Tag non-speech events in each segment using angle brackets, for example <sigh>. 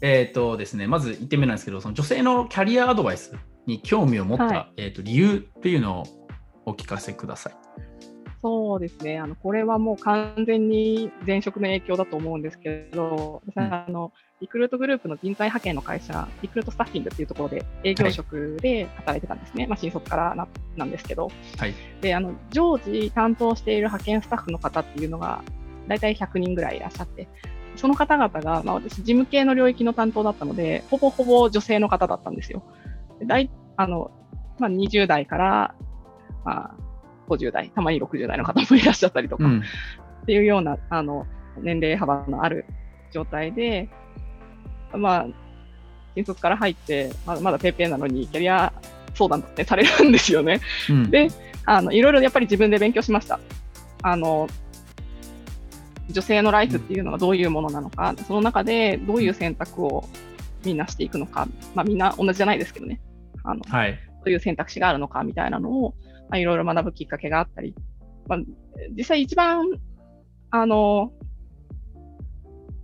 えっ、とですね、まず1点目なんですけど、その女性のキャリアアドバイスに興味を持った、はいえー、と理由っていうのをお聞かせください。そうですね。あの、これはもう完全に前職の影響だと思うんですけど、私はあの、リクルートグループの人材派遣の会社、リクルートスタッフィングっていうところで営業職で働いてたんですね。まあ、新卒からななんですけど。はい。で、あの、常時担当している派遣スタッフの方っていうのが、大体100人ぐらいいらっしゃって、その方々が、まあ、私、事務系の領域の担当だったので、ほぼほぼ女性の方だったんですよ。で大あの、まあ、20代から、まあ、50代、たまに60代の方もいらっしゃったりとか、うん。っていうような、あの、年齢幅のある状態で、まあ、新卒から入って、まだまだペーペーなのに、キャリア相談ってされるんですよね。うん、で、あの、いろいろやっぱり自分で勉強しました。あの、女性のライフっていうのはどういうものなのか、その中でどういう選択をみんなしていくのか、まあみんな同じじゃないですけどね。あの、はい。どういう選択肢があるのかみたいなのを、まあ、いろいろ学ぶきっかけがあったり、まあ、実際一番、あの、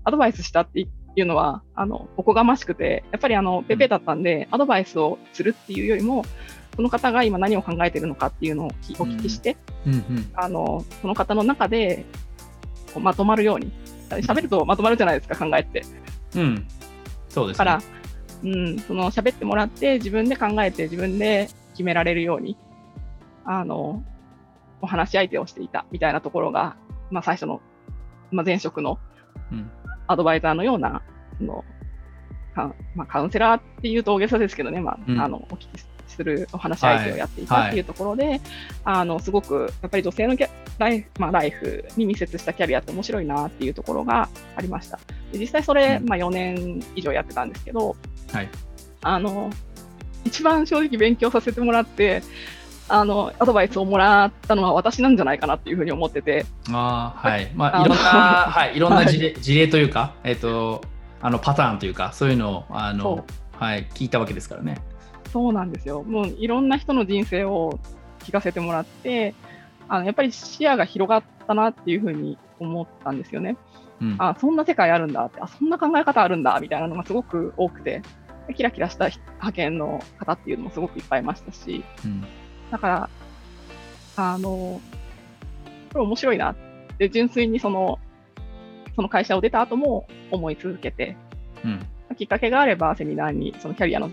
アドバイスしたっていうのは、あの、おこがましくて、やっぱりあの、ペペだったんで、アドバイスをするっていうよりも、その方が今何を考えているのかっていうのをきお聞きして、うんうん。あの、その方の中で、こうまとまるように、喋るとまとまるじゃないですか、考えって。うん。そうですね。だから、うん、その喋ってもらって、自分で考えて、自分で決められるように、あの、お話し相手をしていたみたいなところが、まあ最初の、まあ前職のうんアドバイザーのような、そのかまあ、カウンセラーっていうと大げさですけどね、まあ、うんあの、お聞きするお話し相手をやっていたっていうところで、あの、すごく、やっぱり女性のキャライフ、まあ、ライフに密接したキャリアって面白いなっていうところがありました。で実際それ、うんまあ、4年以上やってたんですけど、はい。あの、一番正直勉強させてもらって、あの、アドバイスをもらったのは私なんじゃないかなっていうふうに思ってて、ああ、はい。<laughs> まあ、あいろんな、の <laughs> はい、いろんな事例、事例というか、えっ、と、あの、パターンというか、そういうのを、あその、はい、聞いたわけですからね。そうなんですよ。もういろんな人の人生を聞かせてもらって、あのやっぱり視野が広がったなっていうふうに思ったんですよね。うん。あ、そんな世界あるんだって、あ、そんな考え方あるんだみたいなのがすごく多くて、キラキラした派遣の方っていうのもすごくいっぱいいましたし、うん。だから、あの、これ面白いなって、純粋にその、その会社を出た後も思い続けて、うん。きっかけがあればセミナーに、そのキャリアの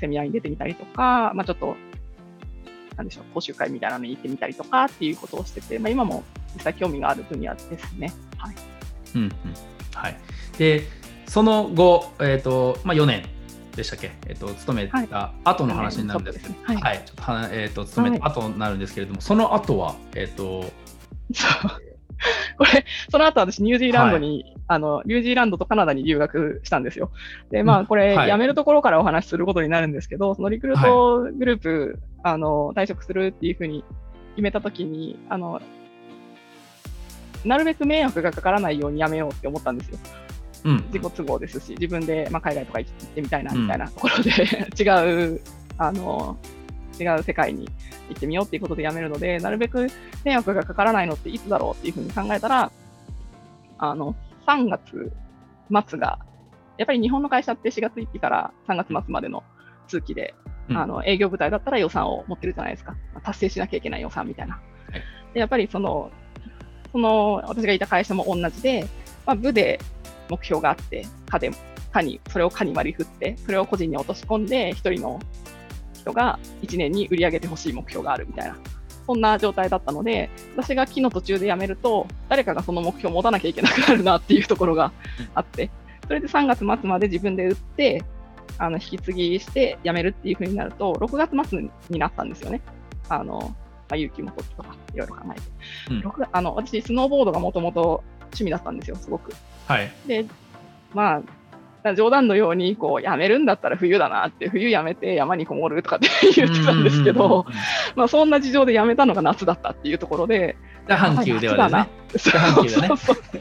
セミナーに出てみたりとか、まあちょっと、なんでしょう、講習会みたいなのに行ってみたりとかっていうことをしてて、まあ今も実際興味がある分野ですね。はい。うん。うん。はい。で、その後、えっ、と、まあ、4年でしたっけ、えっ、と、勤めた後の話になるんですけど、はいはい。ちょっとは、えっ、と、勤めた後になるんですけれども、その後は、えっ、と。<laughs> これ、その後私、ニュージーランドに、あの、ニュージーランドとカナダに留学したんですよ。で、まあ、これ、はい辞めるところからお話しすることになるんですけど、そのリクルートグループ、あの、退職するっていうふうに決めたときに、あの、なるべく迷惑がかからないように辞めようって思ったんですよ。うん。自己都合ですし、自分で、まあ、海外とか行ってみたいなみたいなところで、<laughs> 違う、あの、違う世界に行ってみようっていうことで辞めるので、なるべく迷惑がかからないのっていつだろうっていうふうに考えたら、あの、3月末が、やっぱり日本の会社って4月1日から3月末までの通期で、うんあの営業部隊だったら予算を持ってるじゃないですか。まあ達成しなきゃいけない予算みたいな。はいでやっぱりその、その、私がいた会社も同じで、まあ、部で目標があって、課で、課に、それを課に割り振って、それを個人に落とし込んで、一人の人が1年に売り上げてほしい目標があるみたいな、そんな状態だったので、私が期の途中で辞めると、誰かがその目標を持たなきゃいけなくなるなっていうところがあって、それで3月末まで自分で売って、あの引き継ぎして辞めるっていう風になると、6月末になったんですよね。あの、まあ、有給も取ってとか、いろいろ考えて。うん6月あの私、スノーボードがもともと趣味だったんですよ、すごく。はい。で、まあ、冗談のように、こう、やめるんだったら冬だなって、冬やめて山にこもるとかって言ってたんですけど、まあ、そんな事情でやめたのが夏だったっていうところで、北半球ではね。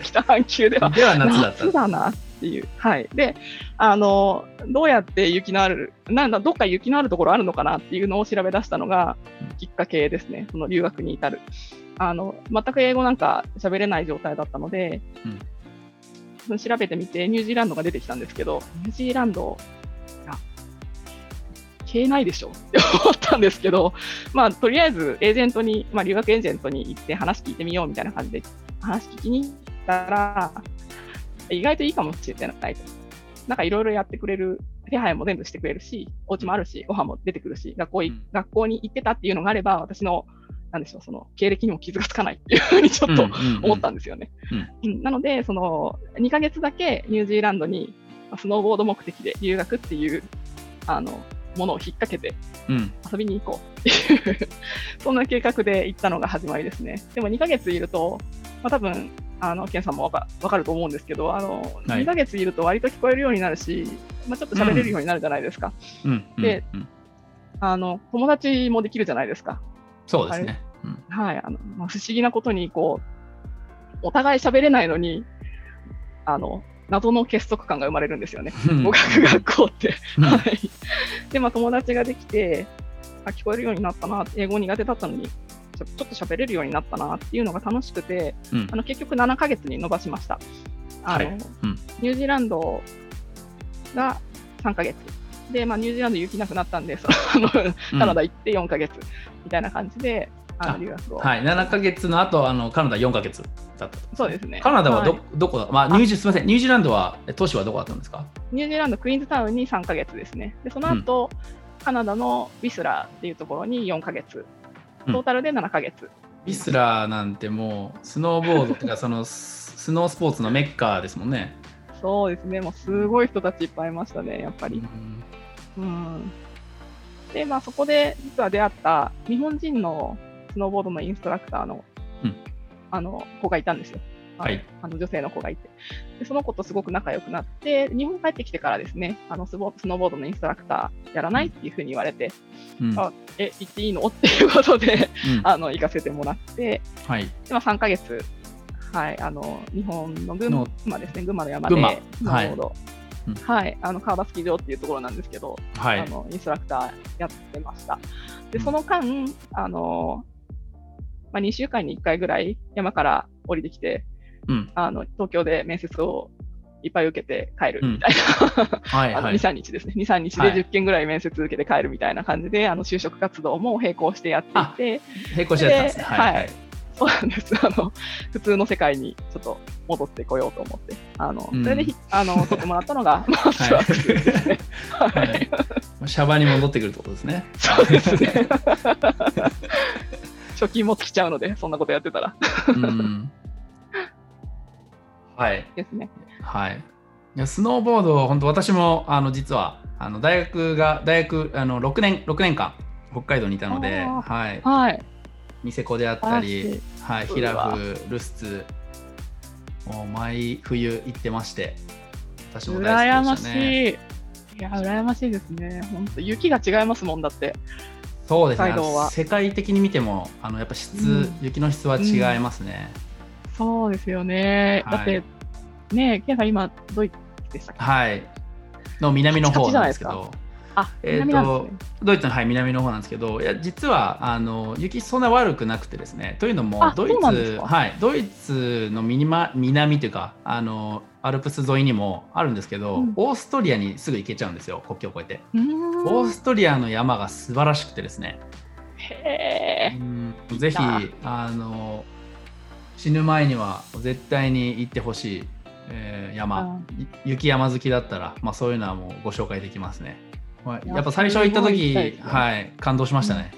北半球では。夏。だなっていう。はい。で、あの、どうやって雪のある、なんだ、どっか雪のあるところあるのかなっていうのを調べ出したのがきっかけですね。その留学に至る。あの、全く英語なんか喋れない状態だったので、うん調べてみて、ニュージーランドが出てきたんですけど、ニュージーランド、いや、消えないでしょって思ったんですけど、まあ、とりあえずエージェントに、まあ、留学エージェントに行って話聞いてみようみたいな感じで、話聞きに行ったら、意外といいかもしれないと。なんかいろいろやってくれる、手配も全部してくれるし、お家もあるし、ご飯も出てくるし、学校い、学校に行ってたっていうのがあれば、私のなんでしょう、その経歴にも傷がつかないっていうふうにちょっと思ったんですよね。なので、その2ヶ月だけニュージーランドにスノーボード目的で留学っていうあのものを引っ掛けて遊びに行こうっていう、<laughs> そんな計画で行ったのが始まりですね。でも2ヶ月いると、まあ、多分あのケンさんもわかわかると思うんですけどあの、はい、2ヶ月いると割と聞こえるようになるし、まあ、ちょっと喋れるようになるじゃないですか。うん、で、あの友達もできるじゃないですか。そうですね。はい、あのまあ、不思議なことにこう、お互い喋れないのに、あの謎の結束感が生まれるんですよね、語学学校って。はい、で、まあ、友達ができてあ、聞こえるようになったな、英語苦手だったのに、ちょっと喋れるようになったなっていうのが楽しくて、うん、あの結局7ヶ月に伸ばしました。あの、はい。うん、ニュージーランドが3ヶ月。で、まあ、ニュージーランド雪なくなったんで、そのカナダ行って4ヶ月みたいな感じで、あの留学を。はい、7か月の後あのカナダ4か月だった、そうですね。カナダはどはい、どこだ、まあ、ニュージーすみません、ニュージーランドは、都市はどこだったんですか？ニュージーランド、クイーンズタウンに3か月ですね。で、その後、うん、カナダのウィスラーっていうところに4か月、トータルで7か月。うん、ウィスラーなんてもう、スノーボードとか、その <laughs> スノースポーツのメッカーですもんね。そうですね、もうすごい人たちいっぱいいましたね、やっぱり。うん、うん。で、まあ、そこで実は出会った日本人のスノーボードのインストラクターの,、うん、あの子がいたんですよ。はい、あの女性の子がいて。で、その子とすごく仲良くなって、日本帰ってきてからですね、あのスノーボードのインストラクターやらないっていうふうに言われて、うん、あえ、行っていいの？<laughs> っていうことで、うん、あの行かせてもらって、はい、で3ヶ月、はい、あの日本の群馬ですね、群馬の山でスノーボード、はい、はい、あの川場スキー場っていうところなんですけど、はい、あのインストラクターやってました。で、その間、あのまあ、2週間に1回ぐらい山から降りてきて、うん、あの東京で面接をいっぱい受けて帰るみたいな、はいはい、<laughs> 2、3日ですね、2、3日で10件ぐらい面接受けて帰るみたいな感じで、はい、あの就職活動も並行してやっていて、並行してやったんですね。はい、はい。そうなんです。あの普通の世界にちょっと戻ってこようと思って、あのそれで、うん、あの <laughs> 取ってもらったのが、まあ、ですね。はい。<laughs> シャバに戻ってくるってことですね。そうですね。貯金も尽きちゃうので、そんなことやってたら。うんはい。ですね。はい。いやスノーボード、本当私もあの実はあの大学が大学あの6年6年間北海道にいたので、はい。はい。ニセコであったり、はい、ヒラフ、ルスツ、もう毎冬行ってまして、私も大好きでしたね。いや、羨ましいですね。本当雪が違いますもんだって。そうですね。世界的に見ても、あのやっぱ質、うん、雪の質は違いますね。うん、そうですよね。はい、だって、ね、ケンさん今、ドイツでしたっけ？はい。の南の方なんですけど。あ、えーと、ね、ドイツの、はい、南の方なんですけどいや実はあの雪そんな悪くなくてですねというのもドイツはい、ドイツのミニマ南というかあのアルプス沿いにもあるんですけど、うん、オーストリアにすぐ行けちゃうんですよ国境を越えて。オーストリアの山が素晴らしくてですね。へえぜひあ。の死ぬ前には絶対に行ってほしい、えー、山。雪山好きだったら、まあ、そういうのはもうご紹介できますねやっぱ最初行った時、ね、はい感動しましたね、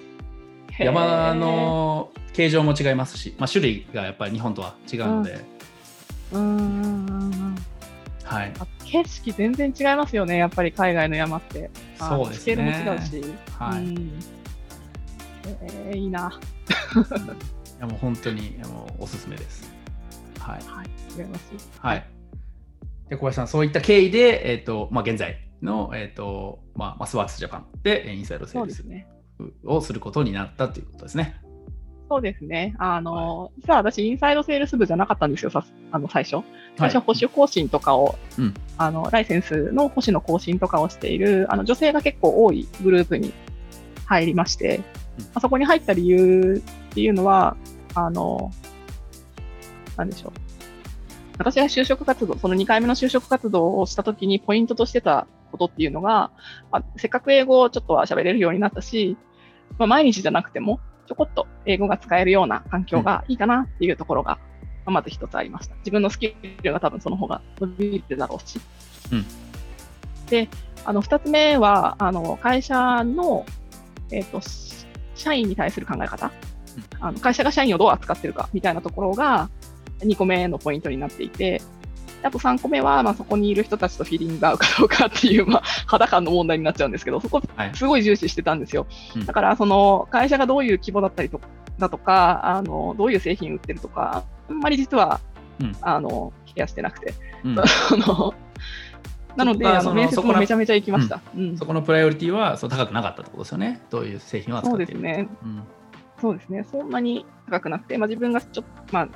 うん、山の形状も違いますし、まあ、種類がやっぱり日本とは違うので、うん、うんはい、景色全然違いますよねやっぱり海外の山って。そうですね。も違うし、はい、うん、えー、いいな。<laughs> いやもう本当にもうおすすめです。はい、はい、はい。で小林さんそういった経緯で、えーとまあ、現在の、えーとまあ、マスワークスジャパンでインサイドセールスをすることになったということですね。そうですね。あの、はい、実は私、インサイドセールス部じゃなかったんですよ、さあの最初。最初、保守更新とかを、はい、あの、ライセンスの保守の更新とかをしている、あの、女性が結構多いグループに入りまして、うん、あそこに入った理由っていうのは、あの、なんでしょう。私が就職活動、その2回目の就職活動をしたときにポイントとしてたことっていうのが、まあ、せっかく英語をちょっとは喋れるようになったし、まあ、毎日じゃなくても、ちょこっと英語が使えるような環境がいいかなっていうところが、まあ、まず一つありました。自分のスキルが多分その方が伸びるだろうし。うん、で、あの、二つ目は、あの、会社の、えっ、ー、と、社員に対する考え方、あの会社が社員をどう扱ってるかみたいなところが2個目のポイントになっていて、あと3個目は、まあ、そこにいる人たちとフィーリングが合うかどうかっていう、まあ、肌感の問題になっちゃうんですけど、そこ、すごい重視してたんですよ。はい、だから、その、会社がどういう規模だったりとだとか、あの、どういう製品売ってるとか、あんまり実は、うん、あの、ケアしてなくて。うん、<laughs> なので、あの面接もめちゃめちゃ行きました、うん、そこのプライオリティはそう高くなかったってことですよね。どういう製品を扱っているそうですね。そうですね。そんなに高くなくて、まあ、自分がちょっと、まあ、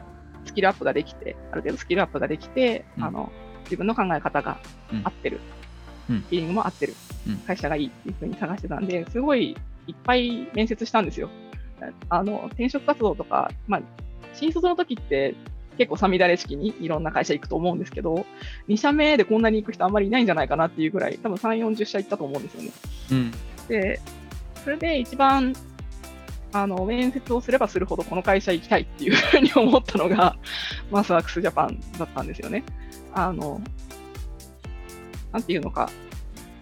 スキルアップができて、ある程度スキルアップができて、うん、あの自分の考え方が合ってる、うん、フィーリングも合ってる、うん、会社がいいっていうふうに探してたんで、すごいいっぱい面接したんですよ。あの転職活動とか、まあ、新卒の時って結構さみだれ式にいろんな会社行くと思うんですけど、2社目でこんなに行く人あんまりいないんじゃないかなっていうぐらい、多分3、40社行ったと思うんですよね。うん、で、それで一番あの面接をすればするほどこの会社行きたいっていうふうに思ったのが、<laughs> マスワークスジャパンだったんですよね。あの、なんていうのか、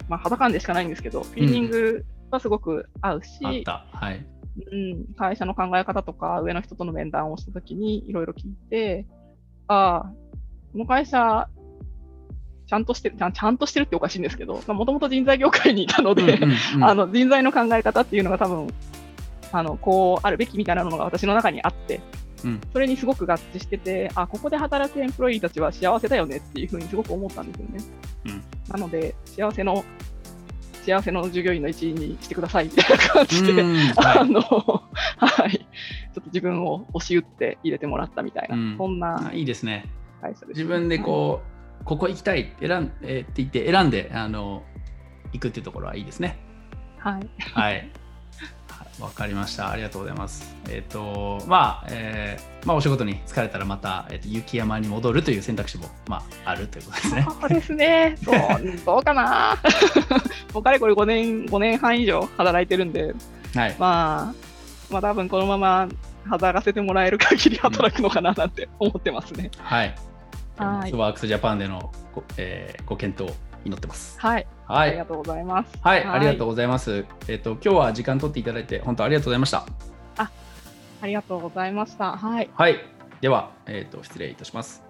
まあ、肌感でしかないんですけど、フィーリングはすごく合うし、うん、はい、うん、会社の考え方とか、上の人との面談をしたときにいろいろ聞いて、ああ、この会社、ちゃんとしてる、ちゃんとしてるっておかしいんですけど、もともと人材業界にいたので、<laughs> あの人材の考え方っていうのが多分あのこうあるべきみたいなのが私の中にあって、うん、それにすごく合致してて、あここで働くエンプロイーたちは幸せだよねっていうふうにすごく思ったんですよね。うん、なので、幸せの幸せの従業員の一員にしてくださいみたいな感じで、<laughs> あの、はい、ちょっと自分を押し打って入れてもらったみたいな、うん、そんな、いいですね。自分でこう、ここ行きたい選ん、えー、って言って選んであの行くっていうところはいいですね。はい。はい。わかりました。ありがとうございます。えっ、ー、と、まあ、えー、まあ、お仕事に疲れたらまた、えーと、雪山に戻るという選択肢も、まあ、あるということですね。<laughs> そうですね。そう、<laughs> どうかな。<laughs> もうかれこれ5年、5年半以上働いてるんで、はい、まあ、まあ、多分このまま働かせてもらえる限り働くのかななんて思ってますね。うん、はい。はい。ワークスジャパンでのご,、えー、ご検討祈ってます。はい。はい。ありがとうございます。はい、はい、ありがとうございます。えっ、ー、と今日は時間取っていただいて本当ありがとうございました。あ、ありがとうございました。はい。はい。ではえっ、ー、と失礼いたします。